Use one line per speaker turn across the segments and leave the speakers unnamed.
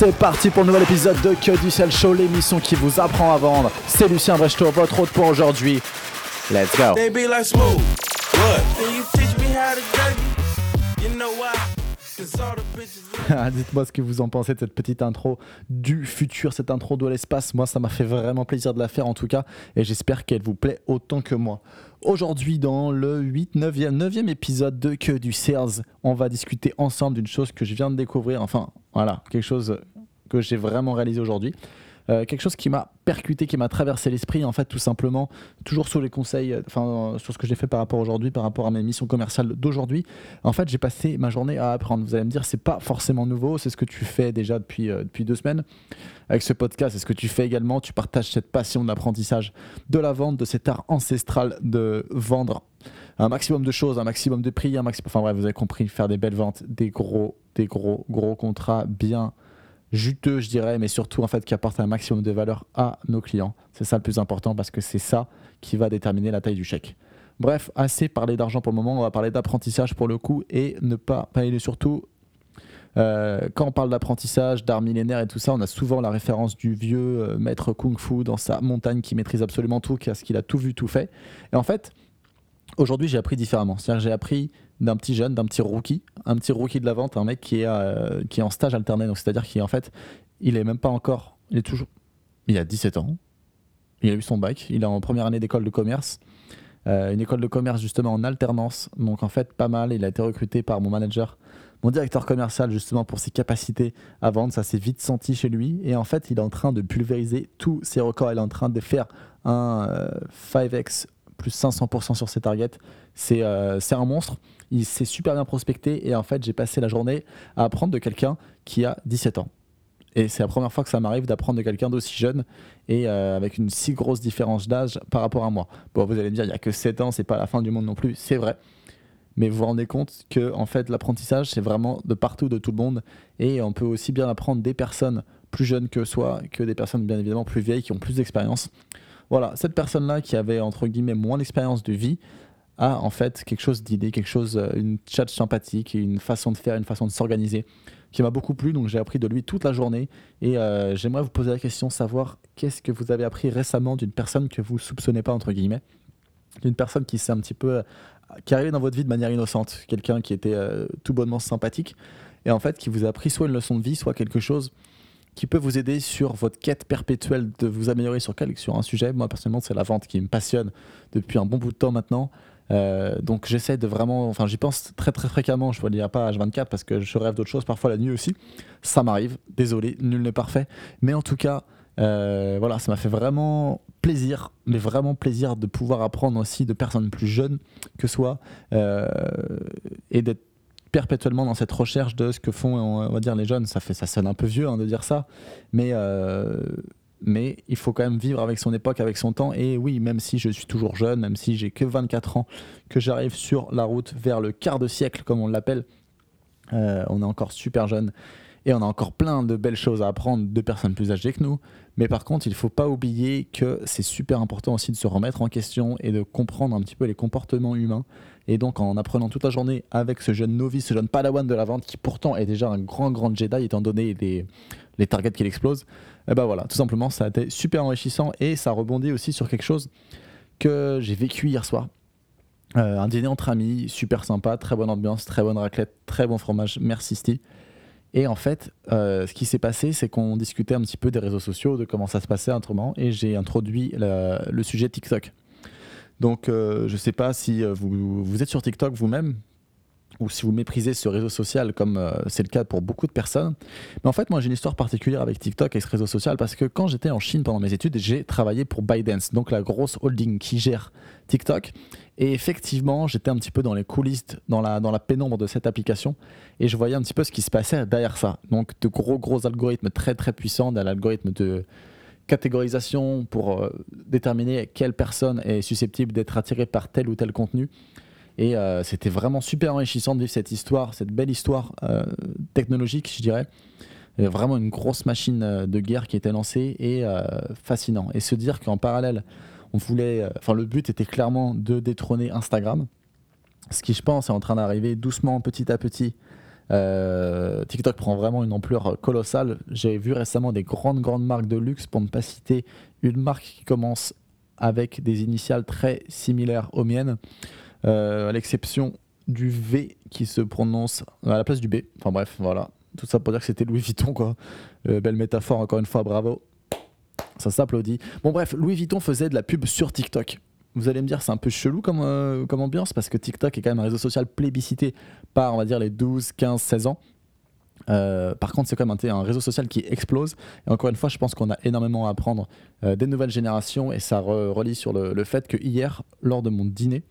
C'est parti pour le nouvel épisode de Que du Sel Show, l'émission qui vous apprend à vendre. C'est Lucien Brechto, votre hôte pour aujourd'hui. Let's go. Dites-moi ce que vous en pensez de cette petite intro du futur, cette intro de l'espace. Moi, ça m'a fait vraiment plaisir de la faire en tout cas, et j'espère qu'elle vous plaît autant que moi. Aujourd'hui, dans le 8, 9e, 9e épisode de Que du Sales, on va discuter ensemble d'une chose que je viens de découvrir. Enfin, voilà, quelque chose que j'ai vraiment réalisé aujourd'hui. Euh, quelque chose qui m'a percuté, qui m'a traversé l'esprit, en fait, tout simplement, toujours sur les conseils, euh, enfin, euh, sur ce que j'ai fait par rapport aujourd'hui, par rapport à mes missions commerciales d'aujourd'hui. En fait, j'ai passé ma journée à apprendre. Vous allez me dire, c'est pas forcément nouveau, c'est ce que tu fais déjà depuis, depuis deux semaines avec ce podcast. C'est ce que tu fais également. Tu partages cette passion de l'apprentissage, de la vente, de cet art ancestral de vendre un maximum de choses, un maximum de prix, un maximum. Enfin bref, vous avez compris, faire des belles ventes, des gros, des gros, gros contrats bien juteux, je dirais, mais surtout en fait qui apportent un maximum de valeur à nos clients. C'est ça le plus important parce que c'est ça qui va déterminer la taille du chèque. Bref, assez parlé d'argent pour le moment, on va parler d'apprentissage pour le coup et ne pas parler surtout. euh, quand on parle d'apprentissage, d'art millénaire et tout ça, on a souvent la référence du vieux euh, maître kung fu dans sa montagne qui maîtrise absolument tout, qui a ce qu'il a tout vu, tout fait. Et en fait, aujourd'hui, j'ai appris différemment. J'ai appris d'un petit jeune, d'un petit rookie, un petit rookie de la vente, un mec qui est, euh, qui est en stage alterné. Donc, c'est-à-dire qu'il en fait, il est même pas encore, il est toujours, il a 17 ans, il a eu son bac, il est en première année d'école de commerce, euh, une école de commerce justement en alternance. Donc, en fait, pas mal. Il a été recruté par mon manager, mon directeur commercial justement pour ses capacités à vendre. Ça s'est vite senti chez lui. Et en fait, il est en train de pulvériser tous ses records. Il est en train de faire un euh, 5x plus 500% sur ses targets. C'est euh, c'est un monstre. Il s'est super bien prospecté. Et en fait, j'ai passé la journée à apprendre de quelqu'un qui a 17 ans. Et c'est la première fois que ça m'arrive d'apprendre de quelqu'un d'aussi jeune et euh, avec une si grosse différence d'âge par rapport à moi. Bon, vous allez me dire, il n'y a que 7 ans, c'est pas la fin du monde non plus. C'est vrai. Mais vous vous rendez compte que en fait, l'apprentissage, c'est vraiment de partout, de tout le monde. Et on peut aussi bien apprendre des personnes plus jeunes que soi que des personnes bien évidemment plus vieilles qui ont plus d'expérience. Voilà, cette personne-là qui avait entre guillemets moins d'expérience de vie a en fait quelque chose d'idée, quelque chose, euh, une chat sympathique, une façon de faire, une façon de s'organiser qui m'a beaucoup plu. Donc j'ai appris de lui toute la journée et euh, j'aimerais vous poser la question, savoir qu'est-ce que vous avez appris récemment d'une personne que vous soupçonnez pas entre guillemets, d'une personne qui s'est un petit peu, euh, qui arrivée dans votre vie de manière innocente, quelqu'un qui était euh, tout bonnement sympathique et en fait qui vous a appris soit une leçon de vie, soit quelque chose qui peut vous aider sur votre quête perpétuelle de vous améliorer sur, quel, sur un sujet. Moi, personnellement, c'est la vente qui me passionne depuis un bon bout de temps maintenant. Euh, donc, j'essaie de vraiment. Enfin, j'y pense très, très fréquemment. Je ne dire pas H24 parce que je rêve d'autres choses, parfois la nuit aussi. Ça m'arrive. Désolé, nul n'est parfait. Mais en tout cas, euh, voilà, ça m'a fait vraiment plaisir, mais vraiment plaisir de pouvoir apprendre aussi de personnes plus jeunes que soi euh, et d'être perpétuellement dans cette recherche de ce que font, on va dire, les jeunes. Ça, fait, ça sonne un peu vieux hein, de dire ça, mais, euh, mais il faut quand même vivre avec son époque, avec son temps. Et oui, même si je suis toujours jeune, même si j'ai que 24 ans, que j'arrive sur la route vers le quart de siècle, comme on l'appelle, euh, on est encore super jeune. Et on a encore plein de belles choses à apprendre de personnes plus âgées que nous. Mais par contre, il ne faut pas oublier que c'est super important aussi de se remettre en question et de comprendre un petit peu les comportements humains. Et donc, en apprenant toute la journée avec ce jeune novice, ce jeune padawan de la vente, qui pourtant est déjà un grand, grand Jedi, étant donné les, targets qu'il explose, et ben voilà, tout simplement, ça a été super enrichissant et ça rebondit aussi sur quelque chose que j'ai vécu hier soir. Euh, un dîner entre amis, super sympa, très bonne ambiance, très bonne raclette, très bon fromage, merci Sti. Et en fait, euh, ce qui s'est passé, c'est qu'on discutait un petit peu des réseaux sociaux, de comment ça se passait autrement, et j'ai introduit le sujet TikTok. Donc, euh, je ne sais pas si euh, vous êtes sur TikTok vous-même, ou si vous méprisez ce réseau social, comme euh, c'est le cas pour beaucoup de personnes. Mais en fait, moi, j'ai une histoire particulière avec TikTok et ce réseau social, parce que quand j'étais en Chine pendant mes études, j'ai travaillé pour ByteDance, donc la grosse holding qui gère TikTok. Et effectivement, j'étais un petit peu dans les coulisses, dans la, dans la pénombre de cette application, et je voyais un petit peu ce qui se passait derrière ça. Donc de gros, gros algorithmes très, très puissants, d'un algorithme de catégorisation pour euh, déterminer quelle personne est susceptible d'être attirée par tel ou tel contenu. Et euh, c'était vraiment super enrichissant de vivre cette histoire, cette belle histoire euh, technologique, je dirais. Avait vraiment une grosse machine euh, de guerre qui était lancée et euh, fascinant. Et se dire qu'en parallèle, on voulait, euh, enfin le but était clairement de détrôner Instagram, ce qui je pense est en train d'arriver doucement, petit à petit, Euh, TikTok prend vraiment une ampleur colossale. J'ai vu récemment des grandes, grandes marques de luxe, pour ne pas citer une marque qui commence avec des initiales très similaires aux miennes, euh, à l'exception du V qui se prononce à la place du B. Enfin bref, voilà. Tout ça pour dire que c'était Louis Vuitton, quoi. Euh, belle métaphore, encore une fois, bravo. Ça s'applaudit. Bon bref, Louis Vuitton faisait de la pub sur TikTok. Vous allez me dire, c'est un peu chelou comme, euh, ambiance parce que TikTok est quand même un réseau social plébiscité par, on va dire, les 12, 15, 16 ans. Euh, par contre, c'est quand même un, réseau social qui explose. Et encore une fois, je pense qu'on a énormément à apprendre euh, des nouvelles générations. Et ça re- relie sur le, le fait que hier, lors de mon dîner, euh,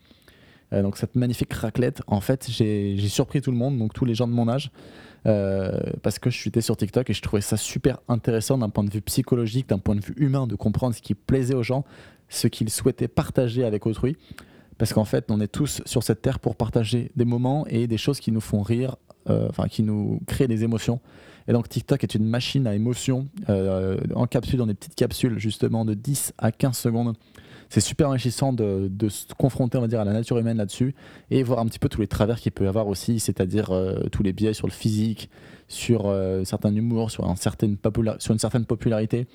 donc cette magnifique raclette, en fait, j'ai j'ai surpris tout le monde, donc tous les gens de mon âge, euh, parce que je suis sur TikTok et je trouvais ça super intéressant d'un point de vue psychologique, d'un point de vue humain, de comprendre ce qui plaisait aux gens, ce qu'ils souhaitaient partager avec autrui. Parce qu'en fait, on est tous sur cette terre pour partager des moments et des choses qui nous font rire, euh, enfin qui nous créent des émotions. Et donc TikTok est une machine à émotions, euh, en capsule, dans des petites capsules justement de 10 à 15 secondes. C'est super enrichissant de, se confronter, on va dire, à la nature humaine là-dessus et voir un petit peu tous les travers qu'il peut y avoir aussi, c'est-à-dire euh, tous les biais sur le physique, sur euh, certains humours, sur, un certain sur une certaine popularité,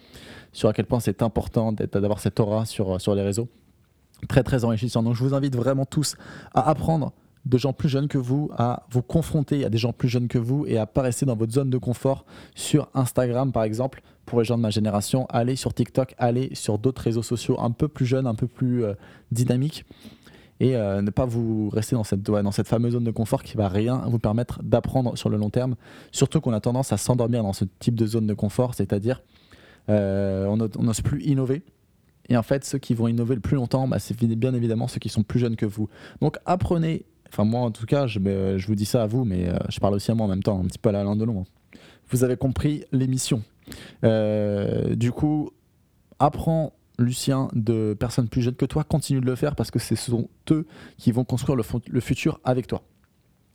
sur à quel point c'est important d'avoir cette aura sur, sur les réseaux. Très très enrichissant. Donc je vous invite vraiment tous à apprendre de gens plus jeunes que vous, à vous confronter à des gens plus jeunes que vous et à pas rester dans votre zone de confort sur Instagram par exemple. Pour les gens de ma génération, allez sur TikTok, allez sur d'autres réseaux sociaux un peu plus jeunes, un peu plus euh, dynamiques et euh, ne pas vous rester dans cette, dans cette fameuse zone de confort qui va rien vous permettre d'apprendre sur le long terme. Surtout qu'on a tendance à s'endormir dans ce type de zone de confort, c'est-à-dire euh, on n'ose plus innover. Et en fait, ceux qui vont innover le plus longtemps, bah, c'est bien évidemment ceux qui sont plus jeunes que vous. Donc apprenez, enfin moi en tout cas, je, me- je vous dis ça à vous, mais euh, je parle aussi à moi en même temps, un petit peu à la Delon. hein. Vous avez compris l'émission. Euh, du coup, apprends Lucien de personnes plus jeunes que toi, continue de le faire parce que ce sont eux qui vont construire le, futur avec toi.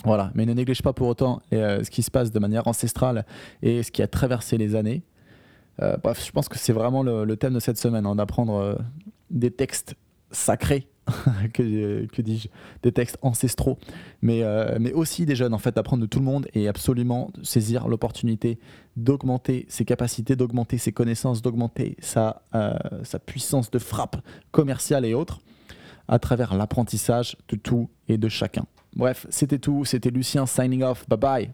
Voilà, mais ne néglige pas pour autant euh, ce qui se passe de manière ancestrale et ce qui a traversé les années. Euh, bref, je pense que c'est vraiment le, thème de cette semaine, hein, d'apprendre euh, des textes sacrés, que, dis-je, des textes ancestraux, mais, euh, mais aussi des jeunes, en fait, d'apprendre de tout le monde et absolument saisir l'opportunité d'augmenter ses capacités, d'augmenter ses connaissances, d'augmenter sa, euh, sa puissance de frappe commerciale et autres à travers l'apprentissage de tout et de chacun. Bref, c'était tout, c'était Lucien signing off, bye bye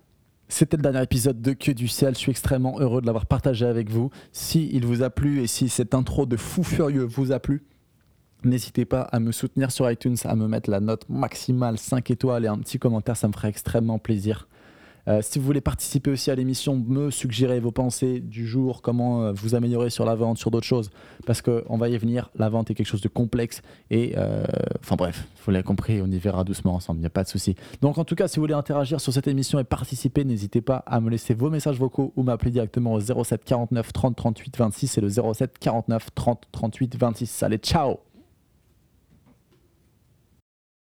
c'était le dernier épisode de Que du ciel. Je suis extrêmement heureux de l'avoir partagé avec vous. Si il vous a plu et si cette intro de fou furieux vous a plu, n'hésitez pas à me soutenir sur iTunes, à me mettre la note maximale 5 étoiles et un petit commentaire, ça me ferait extrêmement plaisir. Euh, si vous voulez participer aussi à l'émission, me suggérer vos pensées du jour, comment euh, vous améliorer sur la vente, sur d'autres choses, parce qu'on va y venir, la vente est quelque chose de complexe, et euh, enfin bref, vous l'avez compris, on y verra doucement ensemble, il n'y a pas de souci. Donc en tout cas, si vous voulez interagir sur cette émission et participer, n'hésitez pas à me laisser vos messages vocaux ou m'appeler directement au 07 49 30 38 26, c'est le 07 49 30 38 26. Allez, ciao